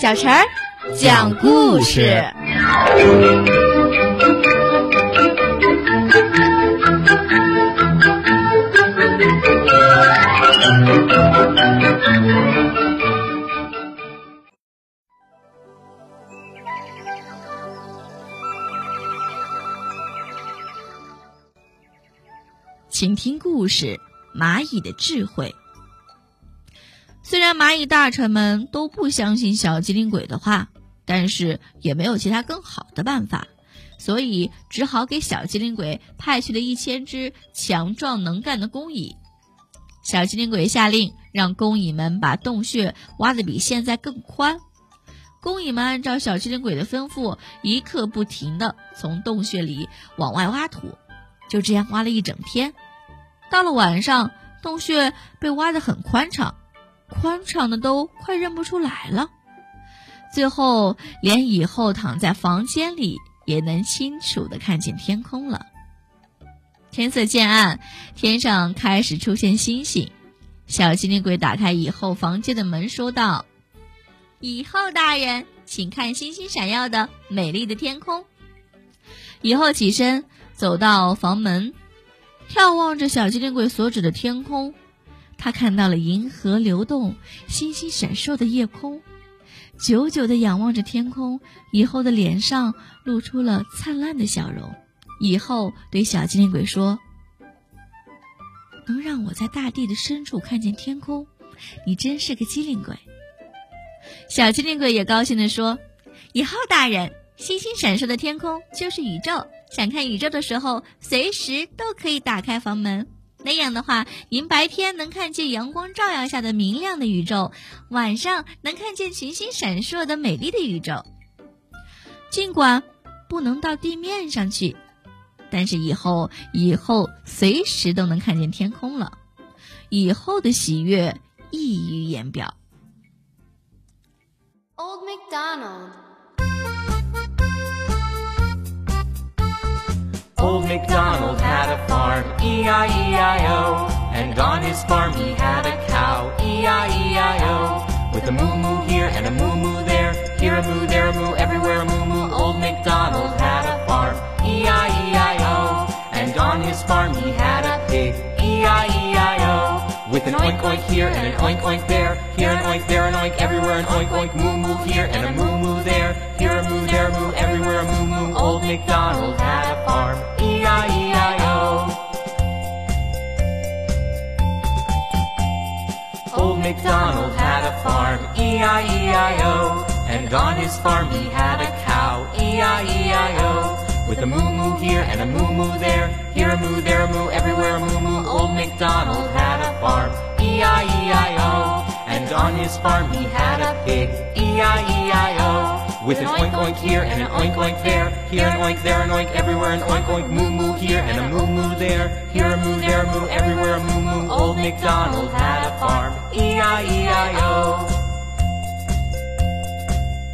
小陈儿讲故事。请听故事：蚂蚁的智慧。虽然蚂蚁大臣们都不相信小机灵鬼的话，但是也没有其他更好的办法，所以只好给小机灵鬼派去了一千只强壮能干的工蚁。小机灵鬼下令让工蚁们把洞穴挖得比现在更宽。工蚁们按照小机灵鬼的吩咐，一刻不停地从洞穴里往外挖土，就这样挖了一整天。到了晚上，洞穴被挖得很宽敞，宽敞的都快认不出来了。最后，连蚁后躺在房间里也能清楚的看见天空了。天色渐暗，天上开始出现星星。小机灵鬼打开蚁后房间的门，说道：“蚁后大人，请看星星闪耀的美丽的天空。”蚁后起身走到房门。眺望着小机灵鬼所指的天空，他看到了银河流动、星星闪烁的夜空，久久地仰望着天空。以后的脸上露出了灿烂的笑容。以后对小机灵鬼说：“能让我在大地的深处看见天空，你真是个机灵鬼。”小机灵鬼也高兴地说：“以后大人，星星闪烁的天空就是宇宙。”想看宇宙的时候，随时都可以打开房门。那样的话，您白天能看见阳光照耀下的明亮的宇宙，晚上能看见群星闪烁的美丽的宇宙。尽管不能到地面上去，但是以后以后随时都能看见天空了。以后的喜悦溢于言表。Old MacDonald。Old MacDonald had a farm, E-I-E-I-O. And on his farm he had a cow, E-I-E-I-O. With a moo-moo here and a moo-moo there, here a moo, there a moo, everywhere a moo-moo. Old MacDonald had a farm, E-I-E-I-O. And on his farm he had a pig, E-I-E-I-O. With an oink oink here and an oink oink there, here an oink, there an oink, everywhere an oink oink, moo moo here and a moo moo there, here moo, everywhere a moo moo. Old MacDonald had a farm, E-I-E-I-O. Old MacDonald had a farm, E-I-E-I-O. And on his farm he had a cow, E-I-E-I-O. With a moo moo here and a moo moo there, here a moo, there a moo, everywhere a moo moo. Old MacDonald had a farm, E-I-E-I-O. And on his farm he had a pig, E-I-E-I-O. With an oink oink here and an oink oink there, here an oink, there an oink, everywhere an oink oink, moo moo here and a moo moo there, here a moo, there a moo, everywhere a moo moo. Old MacDonald had a farm, E-I-E-I-O.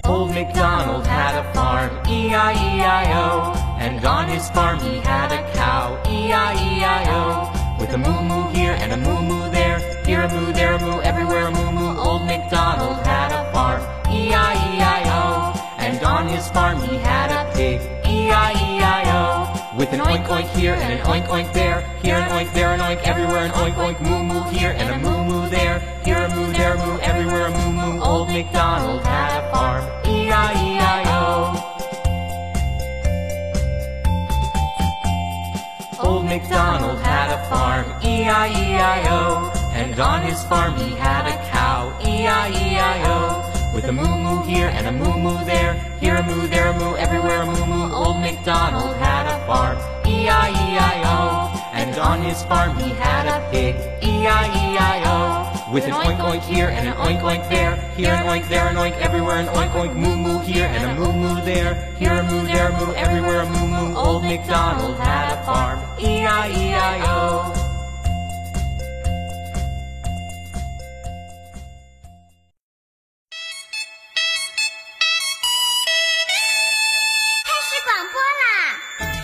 Old MacDonald had a farm, E-I-E-I-O. And on his farm he had a cow, E-I-E-I-O. With a moo moo here and a moo moo there, here a moo, there a moo, a moo on his farm he had a pig, E-I-E-I-O. With an oink oink here and an oink oink there, here an oink, there an oink, everywhere an oink oink, moo moo here and a moo moo there, here a moo, there a moo, everywhere a moo moo. Old MacDonald had a farm, E-I-E-I-O. Old MacDonald had a farm, E-I-E-I-O. And on his farm he had a cow, E-I-E-I-O. With a moo moo here and a moo moo there, here a moo, there a moo, everywhere a moo moo. Old MacDonald had a farm, E-I-E-I-O. And on his farm he had a pig, E-I-E-I-O. With an oink oink here and an oink oink there, here an oink, there an oink, everywhere an oink oink, moo moo here and a moo moo there, here a moo, there a moo, everywhere a moo moo. Old MacDonald had a farm, E-I-E-I-O.